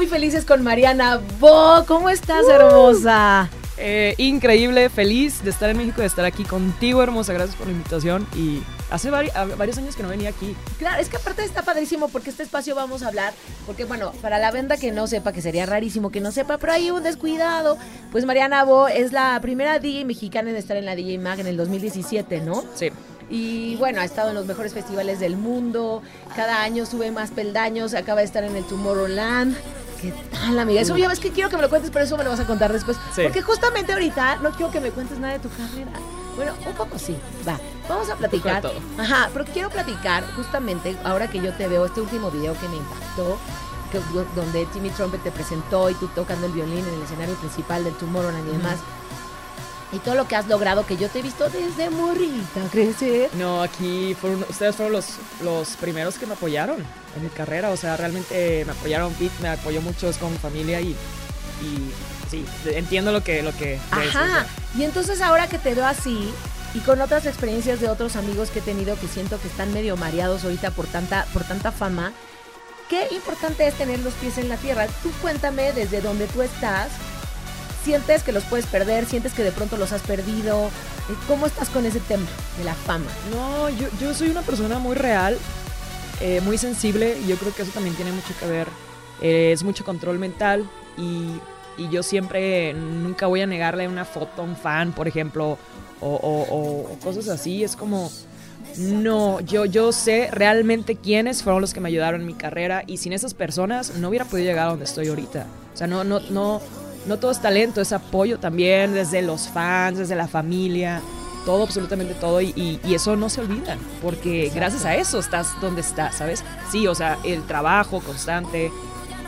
Muy felices con Mariana Bo. ¿Cómo estás, hermosa? Eh, increíble, feliz de estar en México, de estar aquí contigo, hermosa. Gracias por la invitación. Y hace vari- varios años que no venía aquí. Claro, es que aparte está padrísimo porque este espacio vamos a hablar, porque bueno, para la venda que no sepa, que sería rarísimo que no sepa, pero hay un descuidado. Pues Mariana Bo es la primera DJ mexicana en estar en la DJ Mag en el 2017, ¿no? Sí. Y bueno, ha estado en los mejores festivales del mundo. Cada año sube más peldaños. Acaba de estar en el Tomorrowland. ¿Qué tal, amiga? Eso ya ves que quiero que me lo cuentes, pero eso me lo vas a contar después. Sí. Porque justamente ahorita no quiero que me cuentes nada de tu carrera. Bueno, un poco sí. Va. Vamos a platicar. todo. Ajá, pero quiero platicar justamente ahora que yo te veo este último video que me impactó. que- donde Timmy Trumpet te presentó y tú tocando el violín en el escenario principal del Tomorrowland y demás. Y todo lo que has logrado, que yo te he visto desde morrita crecer. No, aquí fueron, ustedes fueron los, los primeros que me apoyaron en mi carrera. O sea, realmente me apoyaron. Pete me apoyó mucho, es con mi familia y, y sí, entiendo lo que, lo que o Ajá. sea. Y entonces ahora que te veo así y con otras experiencias de otros amigos que he tenido que siento que están medio mareados ahorita por tanta, por tanta fama, qué importante es tener los pies en la tierra. Tú cuéntame desde donde tú estás. ¿Sientes que los puedes perder? ¿Sientes que de pronto los has perdido? Eh, ¿Cómo estás con ese tema de la fama? No, yo, yo soy una persona muy real, eh, muy sensible, y yo creo que eso también tiene mucho que ver. Eh, es mucho control mental y, y yo siempre nunca voy a negarle una foto a un fan, por ejemplo, o, o- o- o cosas así. Es como, no, yo, yo sé realmente quiénes fueron los que me ayudaron en mi carrera y sin esas personas no hubiera podido llegar a donde estoy ahorita. O sea, no, no, no, no todo es talento, es apoyo también desde los fans, desde la familia todo, absolutamente todo, y, y- y eso no se olvida, porque gracias a eso estás donde estás, ¿sabes? Sí, o sea, el trabajo constante,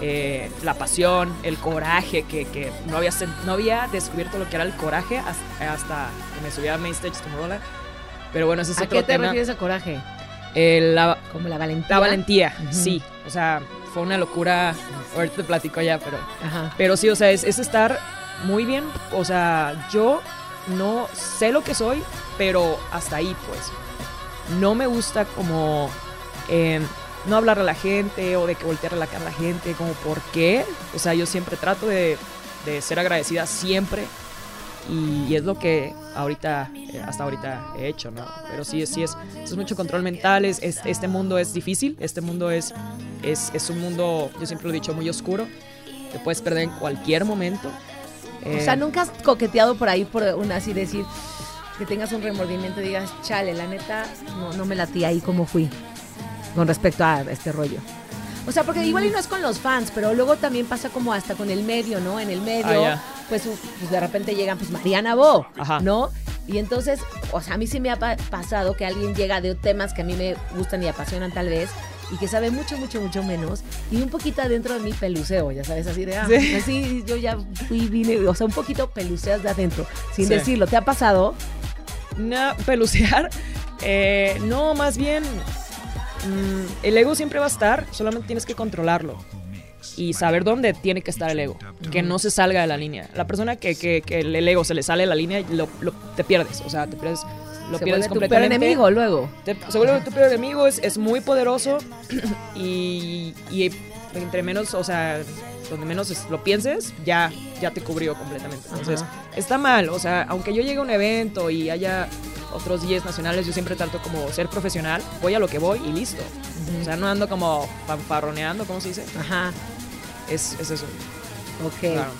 eh, la pasión, el coraje, que, que no, había, no había descubierto lo que era el coraje hasta, hasta que me subí a Main Stage Tomorrowland. Pero bueno, ese es ¿A otro qué te tema. refieres a coraje? Eh, la, Como la valentía. la valentía, sí. O sea, fue una locura. Ahorita te platico ya, pero. Ajá. Pero sí, o sea, es, es estar muy bien. O sea, yo no sé lo que soy, pero hasta ahí, pues. No me gusta como eh, no hablarle a la gente o de que voltearle la cara a la gente, como por qué. O sea, yo siempre trato de, de ser agradecida siempre. Y, y es lo que ahorita, eh, hasta ahorita he hecho, ¿no? Pero sí, sí es, es mucho control mental, es, es- este mundo es difícil, este mundo es, es, es un mundo, yo siempre lo he dicho, muy oscuro, te puedes perder en cualquier momento. O Eh, sea, nunca has coqueteado por ahí por una así decir que tengas un remordimiento y digas, chale, la neta, no, no me latí ahí como fui con respecto a este rollo. O sea, porque igual y no es con los fans, pero luego también pasa como hasta con el medio, ¿no? En el medio, Ah, ya. pues, pues de repente llegan, pues Mariana Bo, Ajá. ¿no? Y entonces, o sea, a mí sí me ha pa- pasado que alguien llega de temas que a mí me gustan y apasionan tal vez, y que sabe mucho, mucho, mucho menos, y un poquito adentro de mí peluceo, ya sabes, así de, ah, Sí. así yo ya fui, vine, o sea, un poquito peluceas de adentro, sin Sí. decirlo. ¿Te ha pasado? No, pelucear. eh, no, más bien. mm, el ego siempre va a estar, solamente tienes que controlarlo. Y saber dónde tiene que estar el ego. Que no se salga de la línea. La persona que, que- que el ego se le sale de la línea, lo, lo- te pierdes. O sea, te pierdes. Lo Se pierdes vuelve tu peor enemigo luego. Te- se vuelve tu peor enemigo, es, es muy poderoso. y, y entre menos, o sea, donde menos lo pienses, ya, ya te cubrió completamente. Entonces, Ajá. está mal. O sea, aunque yo llegue a un evento y haya otros 10 nacionales, yo siempre trato como ser profesional, voy a lo que voy y listo. O sea, no ando como fanfarroneando, ¿cómo se dice? Ajá, Es, es eso. ok. Claro.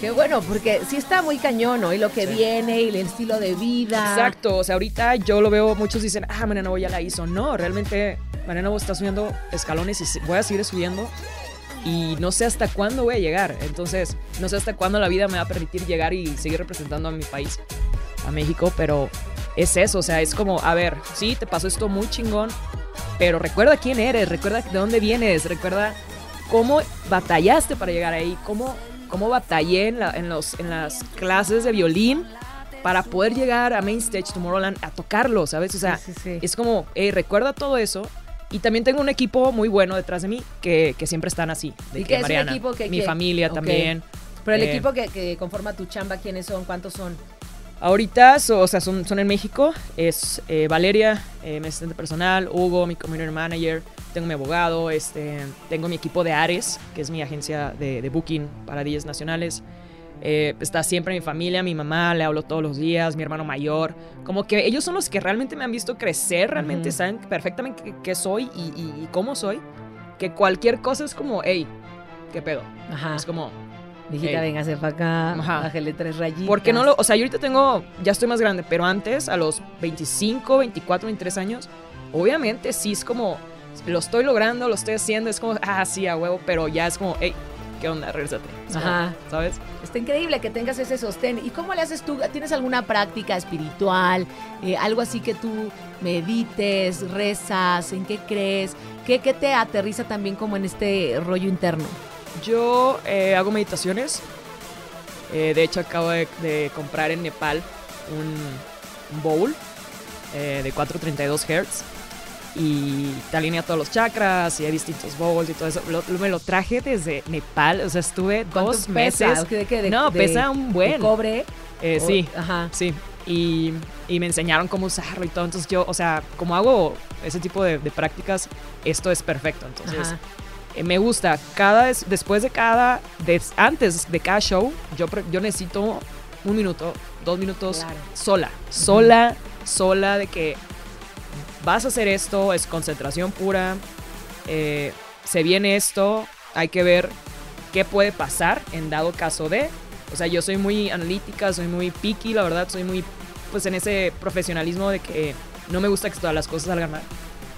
Qué bueno, porque sí está muy cañón, ¿no? Y lo que Sí. viene, y el estilo de vida. Exacto, o sea, ahorita yo lo veo, muchos dicen, ah, Mariana Bo ya la hizo. No, realmente Mariana Bo está subiendo escalones y voy a seguir subiendo y no sé hasta cuándo voy a llegar. Entonces, no sé hasta cuándo la vida me va a permitir llegar y seguir representando a mi país, a México, pero es eso, o sea, es como, a ver, sí, te pasó esto muy chingón, pero recuerda quién eres, recuerda de dónde vienes, recuerda cómo batallaste para llegar ahí, cómo, cómo batallé en, en, los, en las clases de violín para poder llegar a Main Stage Tomorrowland a tocarlo, ¿sabes? O sea, es como, hey, recuerda todo eso. Y también tengo un equipo muy bueno detrás de mí que, que siempre están así. De ¿Y que, es el equipo que, Mi familia también. Pero el eh, equipo que, que conforma tu chamba, ¿quiénes son? ¿Cuántos son? Ahorita, o sea, son, son en México. Es eh, Valeria, eh, mi asistente personal, Hugo, mi community manager, tengo mi abogado, este, tengo mi equipo de Ares, que es mi agencia de, de booking para días nacionales. Eh, está siempre mi familia, mi mamá, le hablo todos los días, mi hermano mayor. Como que ellos son los que realmente me han visto crecer, realmente saben perfectamente qué, soy y, cómo soy. Que cualquier cosa es como, hey, ¿qué pedo? Ajá. Es como, Mijita, venga, se para acá, bájale tres rayitas. Porque no lo, o sea, yo ahorita tengo, ya estoy más grande, pero antes, a los 25, 24, 23 años, obviamente sí es como, lo estoy logrando, lo estoy haciendo, es como, ah, sí, a huevo, pero ya es como, hey, ¿qué onda? Regresate. Ajá. ¿Sabes? Está increíble que tengas ese sostén. ¿Y cómo le haces tú? ¿Tienes alguna práctica espiritual? Eh, algo así que tú medites, rezas, en qué crees? ¿Qué, ¿Qué te aterriza también como en este rollo interno? Yo eh, hago meditaciones. Eh, de hecho, acabo de, comprar en Nepal un, bowl eh, de 432 Hz. Y te alinea todos los chakras y hay distintos bowls y todo eso. me lo traje desde Nepal. O sea, estuve dos meses. no, pesa un buen. cobre? sí, Ajá. sí. Y, me enseñaron cómo usarlo y todo. Entonces yo, o sea, como hago ese tipo de, prácticas, esto es perfecto. Entonces, eh, me gusta. Cada después de cada, antes de cada show, yo, yo necesito un minuto, dos minutos sola, sola, sola de que vas a hacer esto, es concentración pura, eh, se viene esto, hay que ver qué puede pasar en dado caso de. O sea, yo soy muy analítica, soy muy picky, la verdad, soy muy, pues en ese profesionalismo de que no me gusta que todas las cosas salgan mal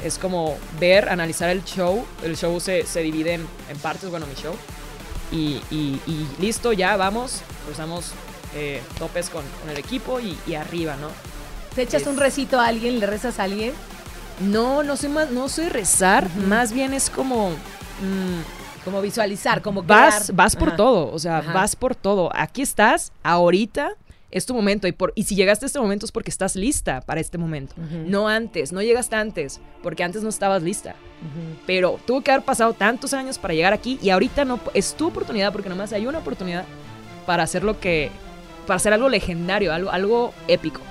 es como ver, analizar el show. El show se, divide en, partes, bueno, mi show. Y, listo, ya vamos. Cruzamos eh, topes con, el equipo y, arriba, ¿no? ¿Te echas un recito a alguien? ¿Le rezas a alguien? No, no soy, más, no soy rezar. Más bien es como... Mm, como visualizar, como vas, vas por todo, o sea, vas por todo. Aquí estás, ahorita, es tu momento y, por, y si llegaste a este momento es porque estás lista para este momento. No antes, no llegaste antes, porque antes no estabas lista. Pero tuvo que haber pasado tantos años para llegar aquí y ahorita no es tu oportunidad porque nomás hay una oportunidad para hacer lo que, para hacer algo legendario, algo, algo épico.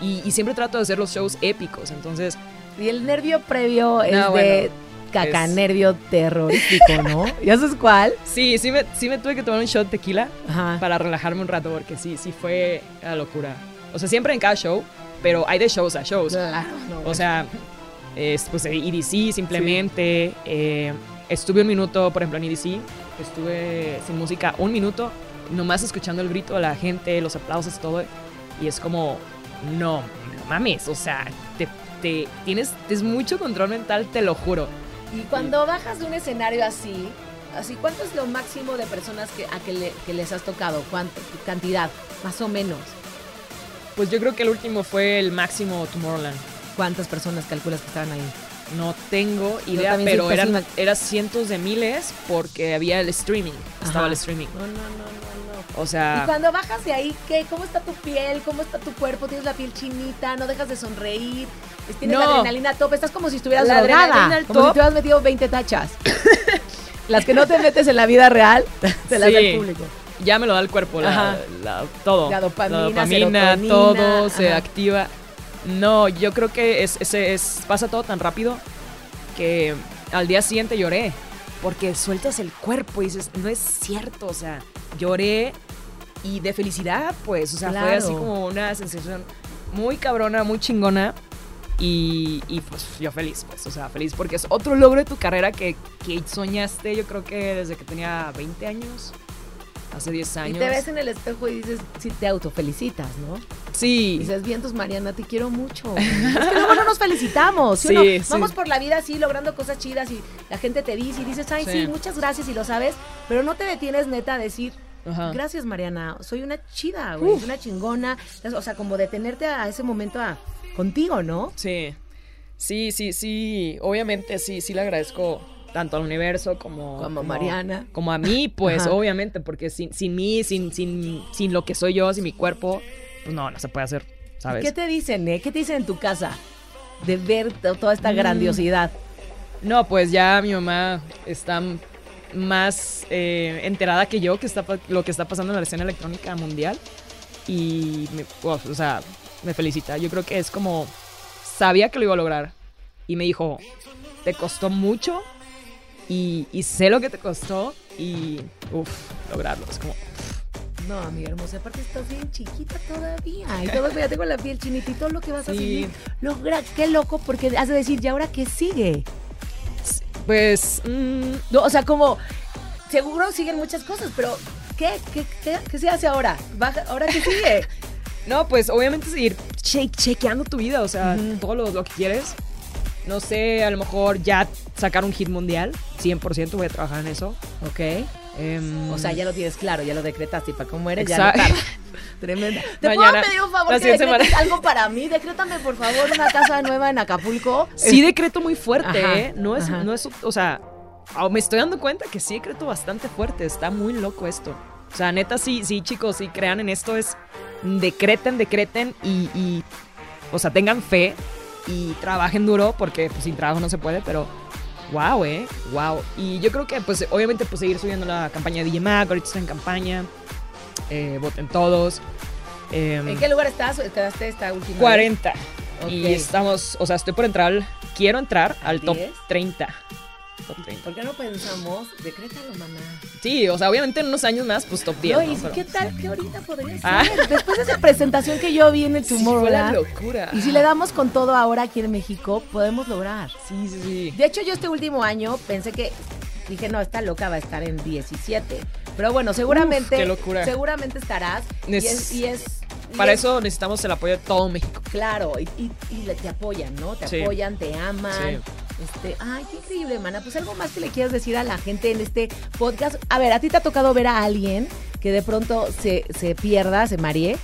Y, siempre trato de hacer los shows épicos, entonces... Y el nervio previo es de caca nervio terrorífico, ¿no? ¿Ya sabes cuál? Sí, sí me, sí me tuve que tomar un shot de tequila para relajarme un rato porque sí, sí fue la locura. O sea, siempre en cada show, pero hay de shows a shows. Claro, o sea, es, pues EDC simplemente. Eh, estuve un minuto, por ejemplo, en EDC, estuve sin música un minuto, nomás escuchando el grito de la gente, los aplausos, todo. Y es como, no, no mames, o sea, te, te, tienes, tienes mucho control mental, te lo juro. Y cuando bajas de un escenario así, así ¿cuánto es lo máximo de personas que, a que, les has tocado? ¿Cuánto? ¿Cantidad? Más o menos. Pues yo creo que el último fue el máximo Tomorrowland. ¿Cuántas personas calculas que estaban ahí? No tengo idea, pero eran, eran cientos de miles porque había el streaming. Estaba el streaming. No, no, no, no, no. O sea. Y cuando bajas de ahí, ¿qué? ¿Cómo está tu piel? ¿Cómo está tu cuerpo? ¿Tienes la piel chinita? ¿No dejas de sonreír? Tienes la adrenalina a tope. Estás como si estuvieras la drogada. Como si te hubieras metido 20 tachas. Las que no te metes en la vida real, te las da el público. Ya me lo da el cuerpo, la, todo. La dopamina, todo se activa. No, yo creo que es, es, pasa todo tan rápido que al día siguiente lloré. Porque sueltas el cuerpo y dices, no es cierto, o sea, lloré y de felicidad, pues, o sea, fue así como una sensación muy cabrona, muy chingona. Y, y, pues yo feliz, pues, o sea, feliz porque es otro logro de tu carrera que, que soñaste, yo creo que desde que tenía 20 años, hace 10 años. Y te ves en el espejo y dices, si te autofelicitas, ¿no? Sí. Dices, vientos, Mariana, te quiero mucho. es que luego no nos felicitamos. ¿sí Sí, no? sí. Vamos por la vida así, logrando cosas chidas y la gente te dice y dices, ay, sí. Sí. muchas gracias y lo sabes, pero no te detienes neta a decir, Ajá. gracias, Mariana, soy una chida, güey, soy una chingona. O sea, como detenerte a ese momento a, contigo, ¿no? Sí, sí, sí, sí. Obviamente sí, sí le agradezco tanto al universo como, Como Mariana. Como a mí, pues, Ajá. obviamente, porque sin, sin mí, sin, sin, sin lo que soy yo, sin mi cuerpo, pues no, no se puede hacer, ¿sabes? ¿Qué te dicen, eh? ¿Qué te dicen en tu casa de ver to- toda Mm. esta grandiosidad? No, pues ya mi mamá está más eh, enterada que yo que está lo que está pasando en la escena electrónica mundial y, me, o sea, me felicita. Yo creo que es como sabía que lo iba a lograr y me dijo, te costó mucho y, y sé lo que te costó y, uff, lograrlo. Es como, No, amiga hermosa, aparte estás bien chiquita todavía. Y todo, ya tengo la piel chinita y todo lo que vas a seguir. Logra, qué loco, porque has de decir, ¿y ahora qué sigue? pues, mm, No, o sea, como, seguro siguen muchas cosas, pero ¿qué? ¿Qué, qué, qué se hace ahora? Baja- ¿Ahora qué sigue? No, pues obviamente seguir che- chequeando tu vida, o sea, Ujú. todo lo, lo que quieres. No sé, a lo mejor ya sacar un hit mundial, 100% voy a trabajar en eso. ok. Em, O sea, ya lo tienes claro, ya lo decretaste. Y para cómo eres, ya lo tardas. Tremenda. ¿Te Mañana, puedo pedir un favor que decretes algo para mí? Decrétame, por favor, una casa nueva en Acapulco. Sí decreto muy fuerte, Ajá, ¿eh? No es, ajá. no es, o sea, me estoy dando cuenta que sí decreto bastante fuerte, está muy loco esto. O sea, neta, sí, sí, chicos, sí crean en esto, es decreten, decreten y, y, o sea, tengan fe y trabajen duro porque pues, sin trabajo no se puede, pero wow, eh, wow. Y yo creo que pues obviamente pues seguir subiendo la campaña de DJ Mag, ahorita está en campaña, eh, voten todos. em, ¿En qué lugar estás? ¿Quedaste esta última? vez? 40. Y estamos, o sea, estoy por entrar, quiero entrar al top 10? 30. Top 30. ¿Por qué no pensamos? Decrétalo, mamá. Sí, o sea, obviamente en unos años más, pues top 10. No, ¿no? Pero- ¿qué tal que ahorita podría ser? Ah. Después de esa presentación que yo vi en el Sí, fue la Tomorrowland. locura. y si le damos con todo ahora aquí en México, podemos lograr. Sí, sí, sí. De hecho, yo este último año pensé que dije, no, esta loca va a estar en 17. Pero bueno, seguramente, Uf, qué locura. seguramente estarás. Y Nes- es, y es- Para es- eso necesitamos el apoyo de todo México. Claro, y, y- y le- te apoyan, ¿no? Te Sí. apoyan, te aman. Sí. Este, ay, qué increíble, mana. Pues algo más que le quieras decir a la gente en este podcast. A ver, ¿a ti te ha tocado ver a alguien que de pronto se, se pierda, se maree?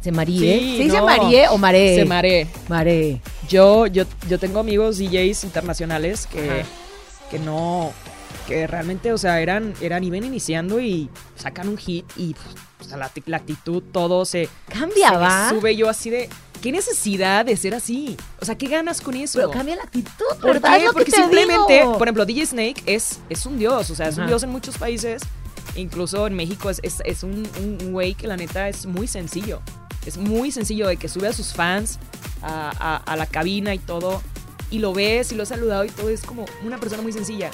¿Se marie? Sí, ¿Se dice no. marie o maree? Se maree. Maree. Yo, yo, yo tengo amigos DJs internacionales que, Ajá. que no, que realmente, o sea, eran, eran, iban iniciando y sacan un hit y o sea, la, la actitud, todo se, Cambia, se sube yo así de, ¿qué necesidad de ser así? O sea, ¿qué ganas con eso? Pero cambia la actitud, ¿Por ¿verdad? Qué? Porque te simplemente, digo. por ejemplo, DJ Snake es, es un dios, o sea, es un Ajá. dios en muchos países. Incluso en México es, es, es un un- un güey que la neta es muy sencillo. Es muy sencillo de que sube a sus fans a, a- a la cabina y todo. Y lo ves y lo has saludado y todo. Es como una persona muy sencilla.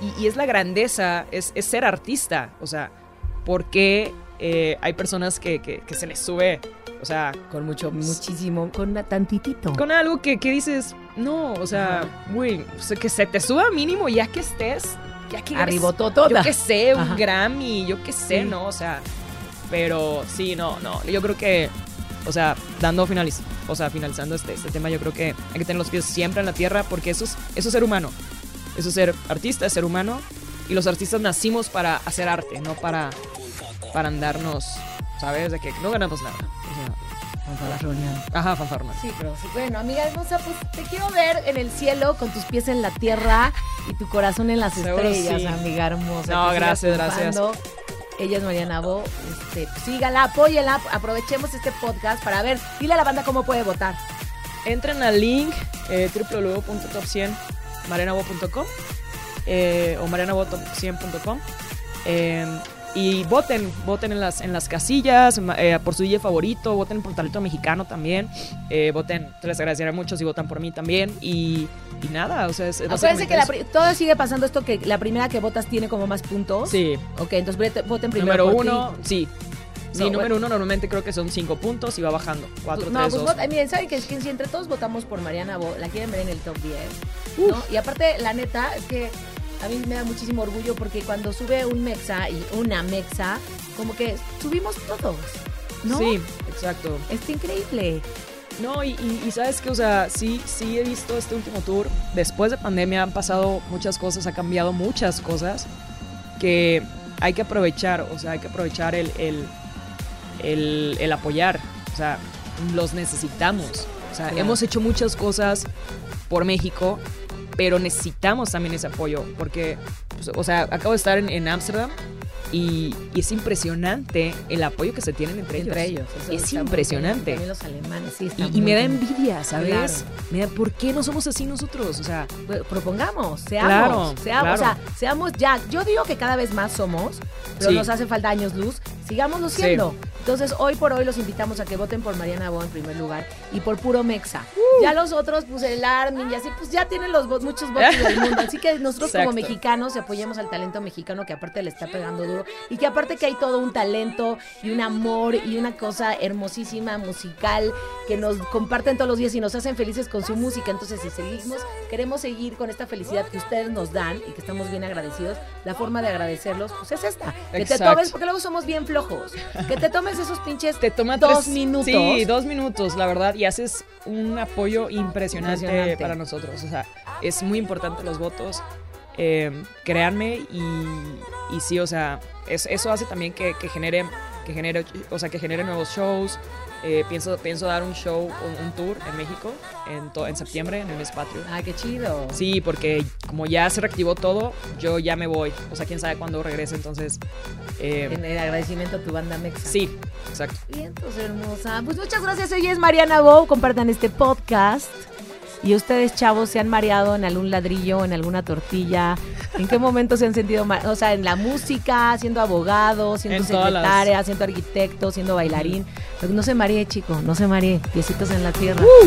Y, y es la grandeza, es, es ser artista. O sea, porque hay personas que, que- que se les sube, o sea, Con mucho, muchísimo, con una tantitito. con algo que, que dices, no, o sea, güey, o sea, que se te suba mínimo ya que estés, ya que eres- Arribototota. Yo que sé, un Ajá. Grammy, yo que sé, Sí. ¿no? O sea, pero sí, no, no, yo creo que, o sea, dando finaliz o sea, finalizando este, este tema, yo creo que hay que tener los pies siempre en la tierra porque eso es, eso es ser humano, eso es ser artista, es ser humano y los artistas nacimos para hacer arte, no para, para andarnos, ¿sabes? De que no ganamos nada. O sea, ajá, fanfarronas. Sí, pero sí, bueno, amiga hermosa, pues te quiero ver en el cielo con tus pies en la tierra y tu corazón en las Seguro estrellas, sí. amiga hermosa. No, gracias, gracias. Ella es Mariana Bo. Este, sígala, apóyela, aprovechemos este podcast para ver, dile a la banda cómo puede votar. Entren al link eh, www.top100marenabo.com eh, o marenabotop100.com eh, y voten, voten en las, en las casillas eh, por su DJ favorito, voten por talento mexicano también, eh, voten, te les agradeceré mucho si votan por mí también y, y nada, o sea, es, es Acuérdense que la todo sigue pasando esto que la primera que votas tiene como más puntos. Sí, Ok, entonces vote- voten primero número por ti. uno, sí. Sí, No, número bueno. uno normalmente creo que son cinco puntos y va bajando. Cuatro, no, tres, pues dos. miren, ¿saben que, que si entre todos votamos por Mariana Bo, la quieren ver en el top 10? ¿no? Y aparte, la neta, es que a mí me da muchísimo orgullo porque cuando sube un mexa y una mexa, como que subimos todos. ¿no? Sí, exacto. Está increíble. No, y, y- y sabes que, o sea, sí, sí he visto este último tour. Después de pandemia han pasado muchas cosas, ha cambiado muchas cosas que hay que aprovechar, o sea, hay que aprovechar el, el, el, el apoyar. O sea, los necesitamos. O sea, Claro. hemos hecho muchas cosas por México, pero necesitamos también ese apoyo, porque, pues, o sea, acabo de estar en Ámsterdam. Y, y es impresionante el apoyo que se tienen entre, Entre ellos. eso Es impresionante. bien. También los alemanes, sí. Y, y me da envidia, ¿sabes? Claro. Me da, ¿Por qué no somos así nosotros? O sea, Pues, propongamos, seamos, Claro, seamos, claro. o sea, seamos ya. Yo digo que cada vez más somos, pero Sí. nos hace falta años luz. Sigámoslo Sí. siendo. Entonces, hoy por hoy los invitamos a que voten por Mariana Bo en primer lugar y por puro Mexa. Ya los otros, pues el Armin y así, pues ya tienen los vo- muchos votos del mundo. Así que nosotros como Exacto. mexicanos apoyemos al talento mexicano que aparte le está pegando duro y que aparte que hay todo un talento y un amor y una cosa hermosísima musical que nos comparten todos los días y nos hacen felices con su música. Entonces, si seguimos, queremos seguir con esta felicidad que ustedes nos dan y que estamos bien agradecidos, la forma de agradecerlos, pues es esta. Que te Exacto. tomes, porque luego somos bien flojos. Que te tomes esos pinches te toma dos tres- minutos. Sí, dos minutos, la verdad, y haces un apoyo impresionante, Impresionante. para nosotros. O sea, es muy importante los votos. eh, créanme, y, y sí, o sea, es- eso hace también que, que genere, que genere, o sea, que genere nuevos shows. Eh, pienso, pienso dar un show, un, un tour en México en, to- en septiembre, en el mes patrio. Ah, qué chido. Sí, porque como ya se reactivó todo, yo ya me voy. O sea, quién sabe cuándo regrese, entonces. eh, En el agradecimiento a tu banda Mexa. sí, exacto. Bien, entonces, hermosa. Pues muchas gracias. Hoy es Mariana Bow. Compartan este podcast. Y ustedes, chavos, se han mareado en algún ladrillo, en alguna tortilla. ¿En qué momento se han sentido mal? O sea, en la música, siendo abogado, siendo En las- secretaria, siendo arquitecto, siendo bailarín. No se maree, chico, no se maree. Piecitos en la tierra. Uh.